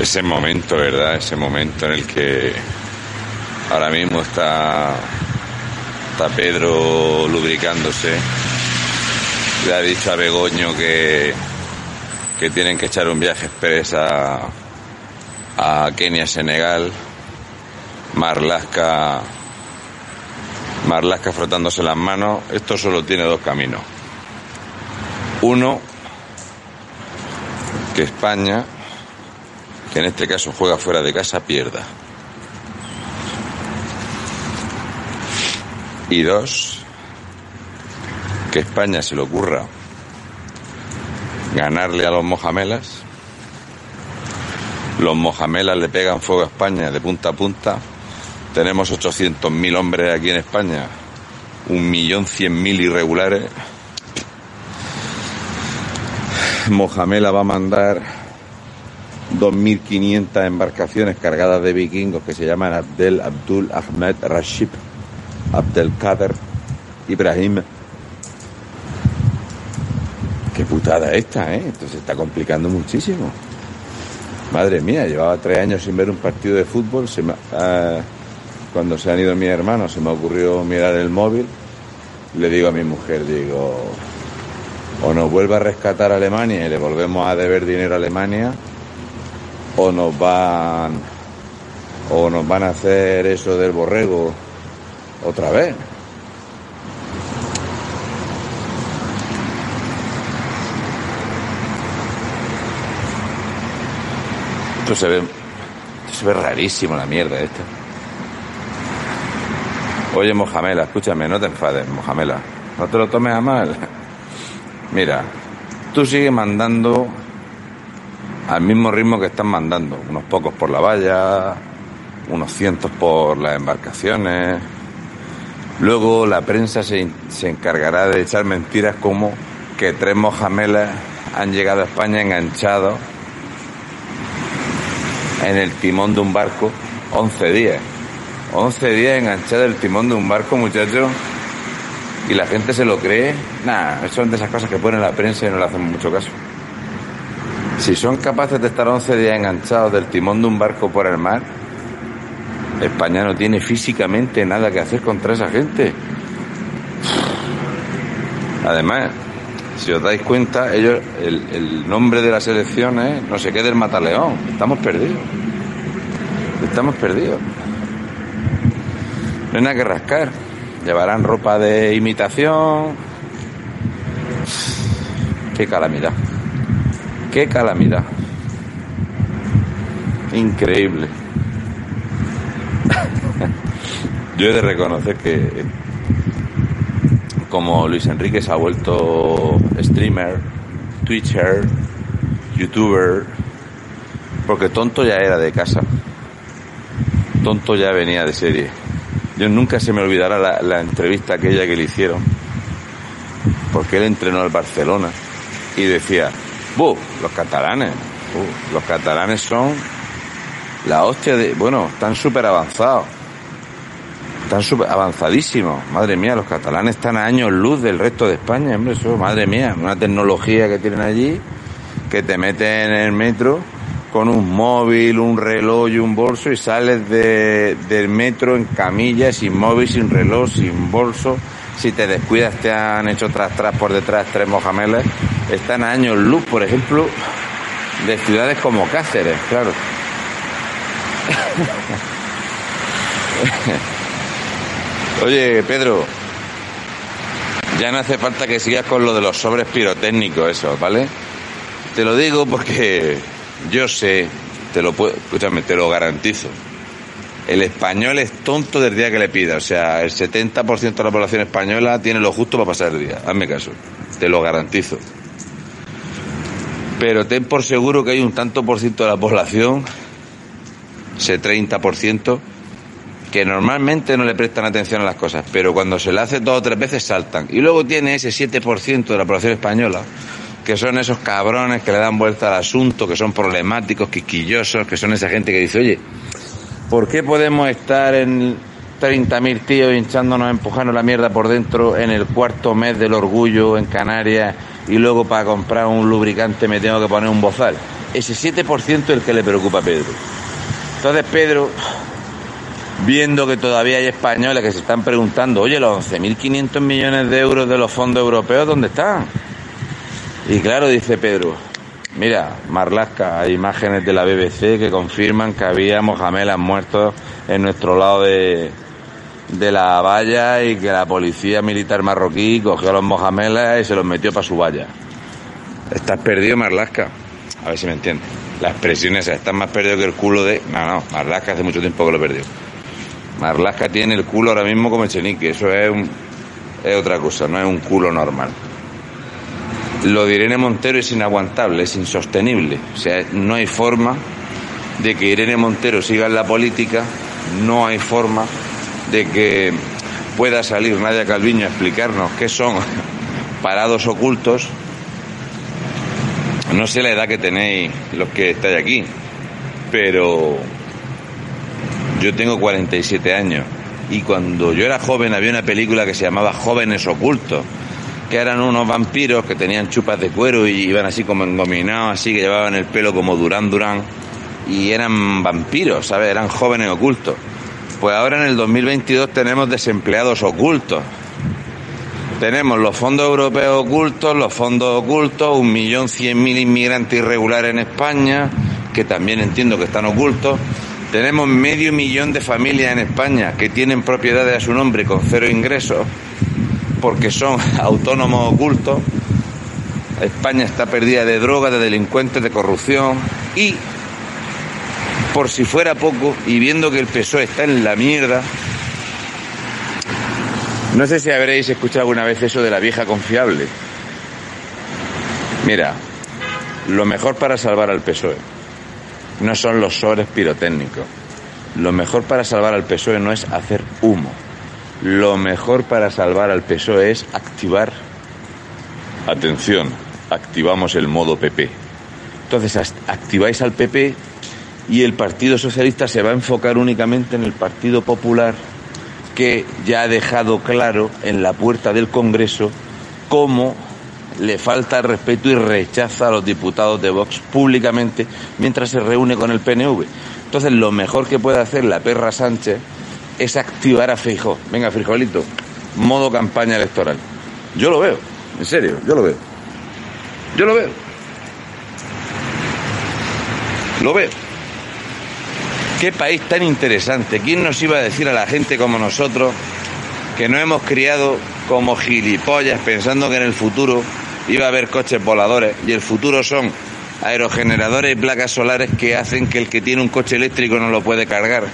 Ese momento, ¿verdad? Ese momento en el que ahora mismo está, está Pedro lubricándose. Le ha dicho a Begoño que, que tienen que echar un viaje express a, a Kenia, Senegal. Marlasca, Marlasca frotándose las manos. Esto solo tiene dos caminos. Uno, que España, que en este caso juega fuera de casa, pierda. Y dos, que España se le ocurra ganarle a los mojamelas. Los mojamelas le pegan fuego a España de punta a punta. Tenemos 800.000 hombres aquí en España, 1.100.000 irregulares. Mojamela va a mandar 2.500 embarcaciones cargadas de vikingos que se llaman Abdel Abdul Ahmed Rashid Abdel Kader Ibrahim. Qué putada esta, ¿eh? Esto se está complicando muchísimo. Madre mía, llevaba tres años sin ver un partido de fútbol. Se me, ah, cuando se han ido mis hermanos se me ocurrió mirar el móvil. Le digo a mi mujer, digo, o nos vuelve a rescatar Alemania y le volvemos a deber dinero a Alemania, o nos van, o nos van a hacer eso del borrego otra vez. Esto se ve, esto se ve rarísimo la mierda esta. Oye, Mojamela, escúchame, no te enfades, Mojamela. No te lo tomes a mal. Mira, tú sigues mandando al mismo ritmo que están mandando. Unos pocos por la valla, unos cientos por las embarcaciones. Luego la prensa se, se encargará de echar mentiras como que tres mojamelas han llegado a España enganchados en el timón de un barco 11 días. 11 días enganchado el timón de un barco, muchachos. Y la gente se lo cree. Nah, son de esas cosas que pone la prensa y no le hacemos mucho caso. Si son capaces de estar 11 días enganchados del timón de un barco por el mar, España no tiene físicamente nada que hacer contra esa gente. Además, si os dais cuenta, ellos, el, el nombre de las elecciones, no sé qué del Mataleón. Estamos perdidos. Estamos perdidos. No hay nada que rascar. Llevarán ropa de imitación. Qué calamidad. Qué calamidad. Increíble. Yo he de reconocer que como Luis Enrique se ha vuelto streamer, twitcher, youtuber, porque tonto ya era de casa. Tonto ya venía de serie. Yo nunca se me olvidará la, la entrevista aquella que le hicieron, porque él entrenó al Barcelona y decía, ¡buh! Los catalanes, los catalanes son la hostia de, bueno, están súper avanzados. Están súper avanzadísimos. Madre mía, los catalanes están a años luz del resto de España, hombre, eso, madre mía, una tecnología que tienen allí, que te meten en el metro con un móvil, un reloj y un bolso y sales de, del metro en camilla, sin móvil, sin reloj, sin bolso. Si te descuidas te han hecho tras tras por detrás tres mojameles. Están años luz, por ejemplo, de ciudades como Cáceres, claro. Oye, Pedro, ya no hace falta que sigas con lo de los sobres pirotécnicos, eso, ¿vale? Te lo digo porque yo sé, te lo puedo, escúchame, te lo garantizo. El español es tonto del día que le pida. O sea, el 70% de la población española tiene lo justo para pasar el día. Hazme caso. Te lo garantizo. Pero ten por seguro que hay un tanto por ciento de la población, ese 30%, que normalmente no le prestan atención a las cosas, pero cuando se le hace dos o tres veces saltan. Y luego tiene ese 7% de la población española, que son esos cabrones que le dan vuelta al asunto, que son problemáticos, quisquillosos, que son esa gente que dice, oye, ¿por qué podemos estar en 30.000 tíos hinchándonos, empujando la mierda por dentro en el cuarto mes del orgullo en Canarias y luego para comprar un lubricante me tengo que poner un bozal? Ese 7% es el que le preocupa a Pedro. Entonces Pedro, viendo que todavía hay españoles que se están preguntando, oye, los 11.500 millones de euros de los fondos europeos, ¿dónde están? Y claro, dice Pedro, mira, Marlasca, hay imágenes de la BBC que confirman que había mojamelas muertos en nuestro lado de, de la valla y que la policía militar marroquí cogió a los mojamelas y se los metió para su valla. Estás perdido, Marlasca. A ver si me entiendes. La expresión esa, estás más perdido que el culo de... No, no, Marlasca hace mucho tiempo que lo perdió. Marlasca tiene el culo ahora mismo como Echenique, eso es, un, es otra cosa, no es un culo normal. Lo de Irene Montero es inaguantable, es insostenible. O sea, no hay forma de que Irene Montero siga en la política, no hay forma de que pueda salir Nadia Calviño a explicarnos qué son parados ocultos. No sé la edad que tenéis los que estáis aquí, pero yo tengo 47 años y cuando yo era joven había una película que se llamaba Jóvenes Ocultos, que eran unos vampiros que tenían chupas de cuero y iban así como engominados, así que llevaban el pelo como Durán Durán y eran vampiros, ¿sabes? Eran jóvenes ocultos. Pues ahora en el 2022 tenemos desempleados ocultos. Tenemos los fondos europeos ocultos, los fondos ocultos, un millón cien mil inmigrantes irregulares en España, que también entiendo que están ocultos. Tenemos medio millón de familias en España que tienen propiedades a su nombre con cero ingresos, porque son autónomos ocultos. España está perdida de drogas, de delincuentes, de corrupción y por si fuera poco, y viendo que el PSOE está en la mierda, no sé si habréis escuchado alguna vez eso de la vieja confiable. Mira, lo mejor para salvar al PSOE no son los sobres pirotécnicos. Lo mejor para salvar al PSOE no es hacer humo. Lo mejor para salvar al PSOE es activar. Atención, activamos el modo PP. Entonces activáis al PP y el Partido Socialista se va a enfocar únicamente en el Partido Popular que ya ha dejado claro en la puerta del Congreso cómo le falta respeto y rechaza a los diputados de Vox públicamente mientras se reúne con el PNV. Entonces lo mejor que puede hacer la perra Sánchez es activar a Feijó. Venga, frijolito, modo campaña electoral. Yo lo veo, en serio, yo lo veo. Yo lo veo. Lo veo. Qué país tan interesante. ¿Quién nos iba a decir a la gente como nosotros que no hemos criado como gilipollas pensando que en el futuro iba a haber coches voladores y el futuro son aerogeneradores y placas solares que hacen que el que tiene un coche eléctrico no lo puede cargar?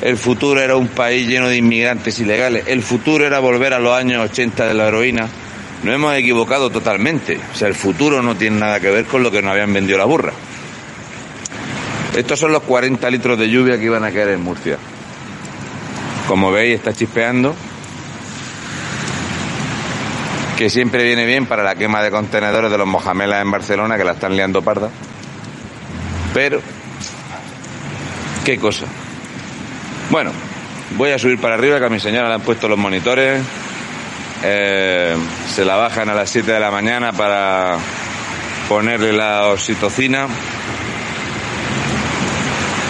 el futuro era un país lleno de inmigrantes ilegales, el futuro era volver a los años 80 de la heroína, nos hemos equivocado totalmente. O sea, el futuro no tiene nada que ver con lo que nos habían vendido la burra. Estos son los 40 litros de lluvia que iban a caer en Murcia. Como veis, está chispeando. Que siempre viene bien para la quema de contenedores de los mojamelas en Barcelona, que la están liando parda. Pero, qué cosa. Bueno, voy a subir para arriba, que a mi señora le han puesto los monitores. Eh, se la bajan a las 7 de la mañana para ponerle la oxitocina.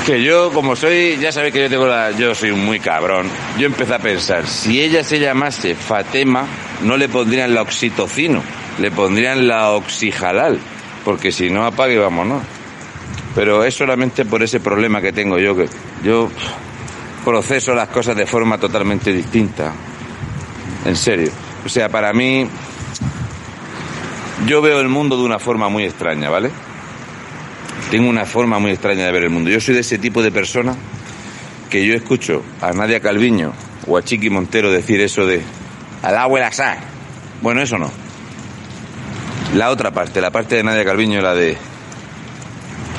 Que yo, como soy, ya sabéis que yo tengo la, yo soy muy cabrón. Yo empecé a pensar, si ella se llamase Fatema, no le pondrían la oxitocino, le pondrían la oxijalal, porque si no apague, vámonos. Pero es solamente por ese problema que tengo yo, que yo proceso las cosas de forma totalmente distinta. En serio. O sea, para mí, yo veo el mundo de una forma muy extraña, ¿vale? Tengo una forma muy extraña de ver el mundo. Yo soy de ese tipo de persona que yo escucho a Nadia Calviño o a Chiqui Montero decir eso de al agua sal. Bueno, eso no. La otra parte, la parte de Nadia Calviño, la de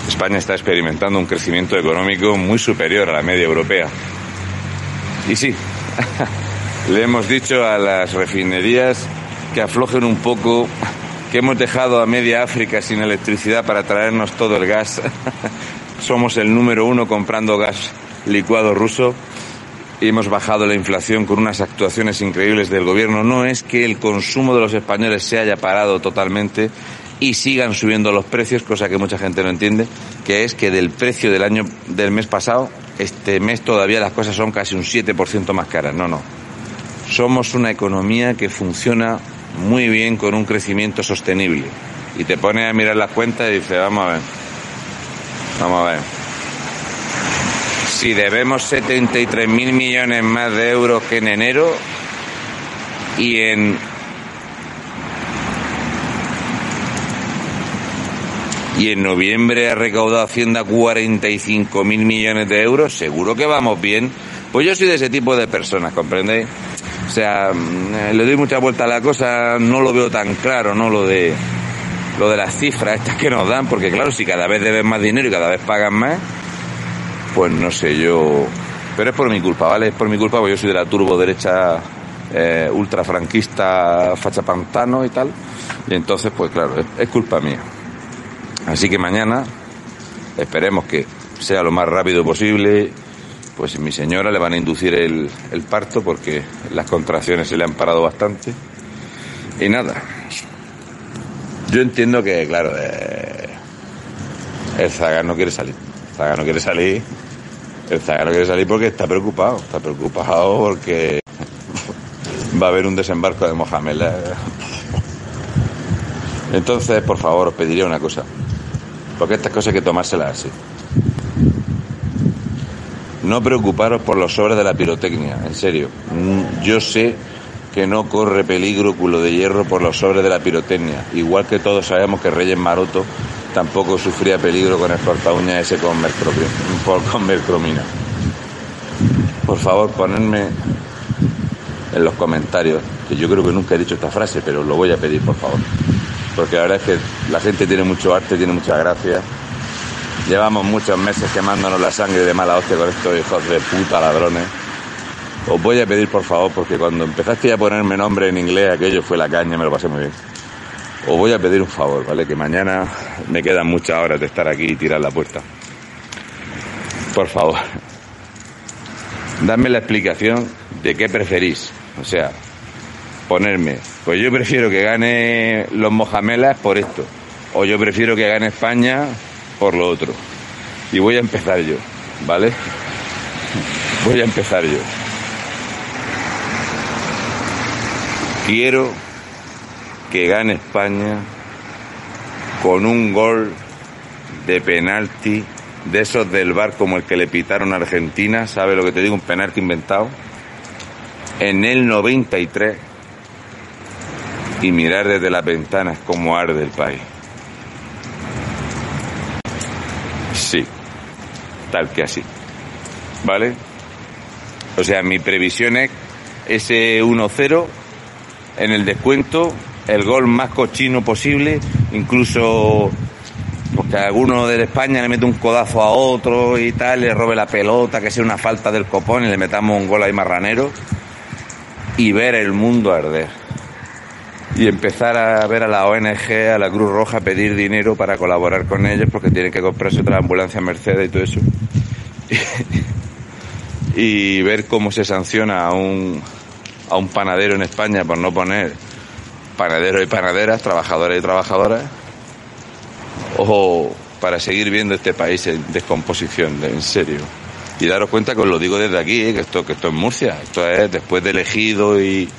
España está experimentando un crecimiento económico muy superior a la media europea. Y sí, le hemos dicho a las refinerías que aflojen un poco, que hemos dejado a media África sin electricidad para traernos todo el gas. Somos el número uno comprando gas licuado ruso y hemos bajado la inflación con unas actuaciones increíbles del gobierno. No es que el consumo de los españoles se haya parado totalmente y sigan subiendo los precios, cosa que mucha gente no entiende, que es que del precio del año del mes pasado, este mes todavía las cosas son casi un 7% más caras. No, no. Somos una economía que funciona muy bien con un crecimiento sostenible. Y te pones a mirar las cuentas y dices, vamos a ver. Vamos a ver. Si debemos 73 mil millones más de euros que en enero y en y en noviembre ha recaudado Hacienda 45 mil millones de euros, seguro que vamos bien. Pues yo soy de ese tipo de personas, ¿comprendéis? O sea, mm, le doy mucha vuelta a la cosa, no lo veo tan claro, ¿no? Lo de, lo de las cifras estas que nos dan, porque claro, si cada vez deben más dinero y cada vez pagan más, pues no sé, yo... Pero es por mi culpa, ¿vale? Es por mi culpa, porque yo soy de la turbo derecha eh, ultrafranquista, facha pantano y tal. Y entonces, pues claro, es culpa mía. Así que mañana esperemos que sea lo más rápido posible. Pues mi señora le van a inducir el, parto porque las contracciones se le han parado bastante. Y nada, yo entiendo que, claro, eh, el Zaga no quiere salir. El Zaga no quiere salir. El Zaga no quiere salir porque está preocupado. Está preocupado porque va a haber un desembarco de Mohamed. Entonces, por favor, os pediría una cosa. Porque estas cosas hay que tomárselas así. No preocuparos por los sobres de la pirotecnia, en serio. Mm, yo sé que no corre peligro culo de hierro por los sobres de la pirotecnia. Igual que todos sabemos que Reyes Maroto tampoco sufría peligro con el corta ese con, con mercromina. Por favor, ponedme en los comentarios, que yo creo que nunca he dicho esta frase, pero lo voy a pedir, por favor porque la verdad es que la gente tiene mucho arte, tiene mucha gracia. Llevamos muchos meses quemándonos la sangre de mala hostia con estos hijos de puta ladrones. Os voy a pedir por favor, porque cuando empezaste a ponerme nombre en inglés, aquello fue la caña, me lo pasé muy bien. Os voy a pedir un favor, ¿vale? Que mañana me quedan muchas horas de estar aquí y tirar la puerta. Por favor, dadme la explicación de qué preferís. O sea, ponerme, pues yo prefiero que gane los Mojamelas por esto, o yo prefiero que gane España por lo otro. Y voy a empezar yo, ¿vale? Voy a empezar yo. Quiero que gane España con un gol de penalti de esos del bar como el que le pitaron a Argentina, ¿sabe lo que te digo? Un penalti inventado. En el 93 y mirar desde las ventanas cómo arde el país. Sí, que así. ¿Vale? O sea, mi previsión es ese 1-0 en el descuento, el gol más cochino posible, incluso porque alguno de España le mete un codazo a otro y tal, le robe la pelota, que sea una falta del copón y le metamos un gol ahí marranero y ver el mundo arder. Y empezar a ver a la ONG, a la Cruz Roja, pedir dinero para colaborar con ellos porque tienen que comprarse otra ambulancia Mercedes y todo eso. y ver cómo se sanciona a un, a un panadero en España por no poner panaderos y panaderas, trabajadores y trabajadoras, o para seguir viendo este país en descomposición, en serio. Y daros cuenta que os lo digo desde aquí, ¿eh? que, esto, que esto es Murcia, esto es después de Elegido y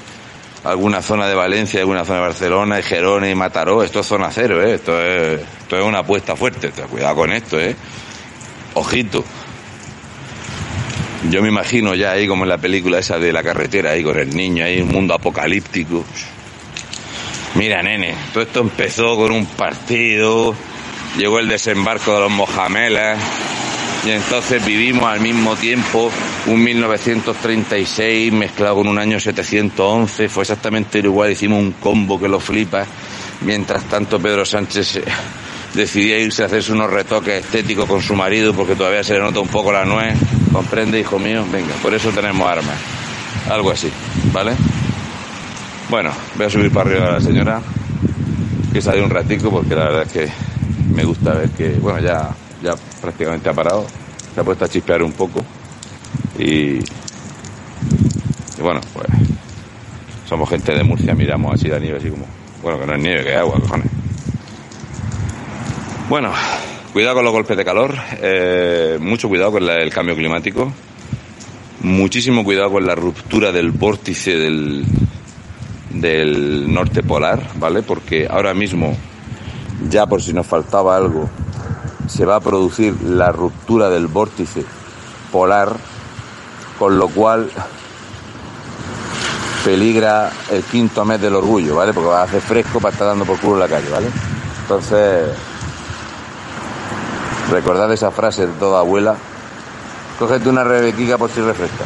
alguna zona de Valencia, alguna zona de Barcelona, y Gerona y Mataró, esto es zona cero, ¿eh? esto, es, esto es una apuesta fuerte, cuidado con esto, ¿eh? ojito. Yo me imagino ya ahí como en la película esa de la carretera, ahí con el niño, ahí un mundo apocalíptico. Mira, nene, todo esto empezó con un partido, llegó el desembarco de los Mojamelas, y entonces vivimos al mismo tiempo un 1936 mezclado con un año 711, fue exactamente igual, hicimos un combo que lo flipa, mientras tanto Pedro Sánchez decidía irse a hacerse unos retoques estéticos con su marido porque todavía se le nota un poco la nuez, comprende hijo mío, venga, por eso tenemos armas, algo así, ¿vale? Bueno, voy a subir para arriba a la señora, que sale un ratico porque la verdad es que me gusta ver que, bueno, ya ya prácticamente ha parado, se ha puesto a chispear un poco y, bueno, pues somos gente de Murcia, miramos así la nieve, así como, bueno, que no es nieve, que es agua, cojones. Bueno, cuidado con los golpes de calor, eh, mucho cuidado con el cambio climático, muchísimo cuidado con la ruptura del vórtice del, del norte polar, ¿vale? Porque ahora mismo, ya por si nos faltaba algo, se va a producir la ruptura del vórtice polar, con lo cual peligra el quinto mes del orgullo, ¿vale? Porque va a hacer fresco para estar dando por culo en la calle, ¿vale? Entonces, recordad esa frase de toda abuela, cógete una rebequica por si refresca.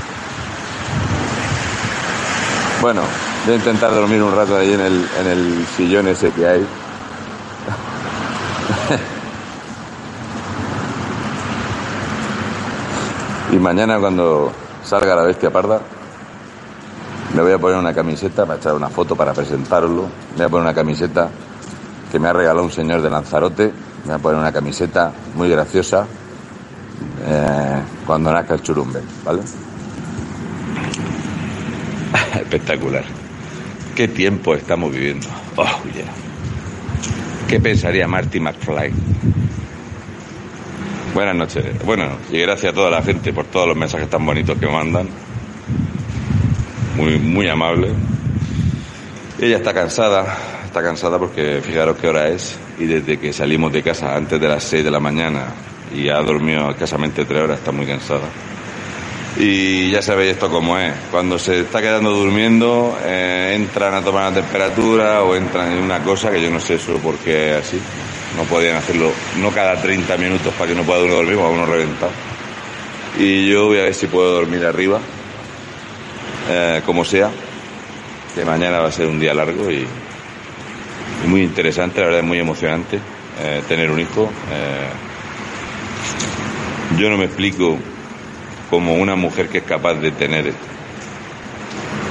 Bueno, voy a intentar dormir un rato ahí en el, en el sillón ese que hay. Y mañana cuando salga la bestia parda, me voy a poner una camiseta para echar una foto para presentarlo. Me voy a poner una camiseta que me ha regalado un señor de Lanzarote. Me voy a poner una camiseta muy graciosa eh, cuando nazca el churumbe, ¿vale? Espectacular. ¿Qué tiempo estamos viviendo? Oh. ¿Qué pensaría Marty McFly? Buenas noches. Bueno, y gracias a toda la gente por todos los mensajes tan bonitos que mandan. Muy, muy amable. Ella está cansada, está cansada porque fijaros qué hora es y desde que salimos de casa antes de las 6 de la mañana y ha dormido escasamente tres horas está muy cansada. Y ya sabéis esto cómo es. Cuando se está quedando durmiendo, eh, entran a tomar la temperatura o entran en una cosa que yo no sé eso por qué es así. No podían hacerlo, no cada 30 minutos para que no pueda uno dormir, o uno reventado. Y yo voy a ver si puedo dormir arriba, eh, como sea, que mañana va a ser un día largo y, muy interesante, la verdad es muy emocionante eh, tener un hijo. Eh, yo no me explico como una mujer que es capaz de tener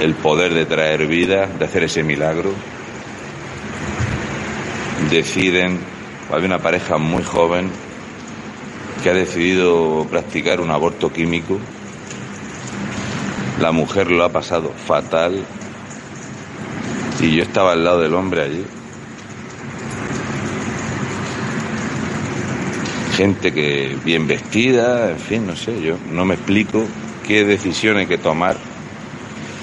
el poder de traer vida, de hacer ese milagro, deciden hay una pareja muy joven que ha decidido practicar un aborto químico. La mujer lo ha pasado fatal y yo estaba al lado del hombre allí. Gente que bien vestida, en fin, no sé, yo no me explico qué decisiones hay que tomar,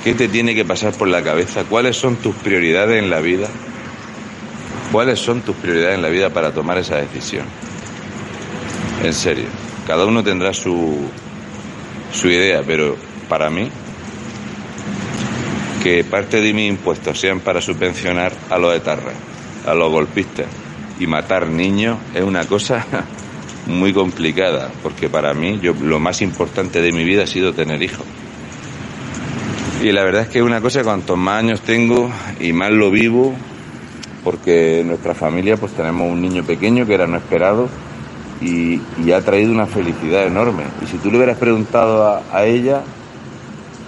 qué te tiene que pasar por la cabeza, cuáles son tus prioridades en la vida ¿Cuáles son tus prioridades en la vida para tomar esa decisión? En serio, cada uno tendrá su, su idea, pero para mí, que parte de mis impuestos sean para subvencionar a los etarras, a los golpistas y matar niños es una cosa muy complicada, porque para mí yo, lo más importante de mi vida ha sido tener hijos. Y la verdad es que una cosa, cuantos más años tengo y más lo vivo, porque en nuestra familia pues tenemos un niño pequeño que era no esperado y, ha traído una felicidad enorme. Y si tú le hubieras preguntado a, ella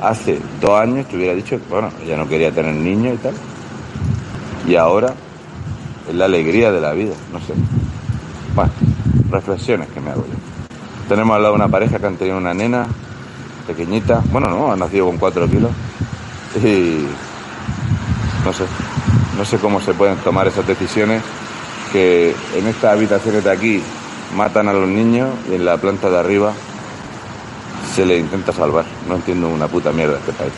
hace dos años, te hubiera dicho, bueno, ella no quería tener niños y tal. Y ahora es la alegría de la vida, no sé. Bueno, reflexiones que me hago yo. Tenemos al lado una pareja que han tenido una nena pequeñita, bueno, no, ha nacido con cuatro kilos y no sé, no sé cómo se pueden tomar esas decisiones que en estas habitaciones de aquí matan a los niños y en la planta de arriba se le intenta salvar. No entiendo una puta mierda este país.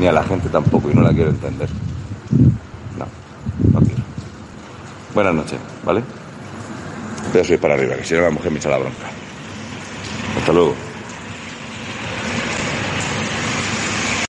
Ni a la gente tampoco y no la quiero entender. No, no quiero. Buenas noches, ¿vale? Voy para arriba, que si no la mujer me echa la bronca. Hasta luego.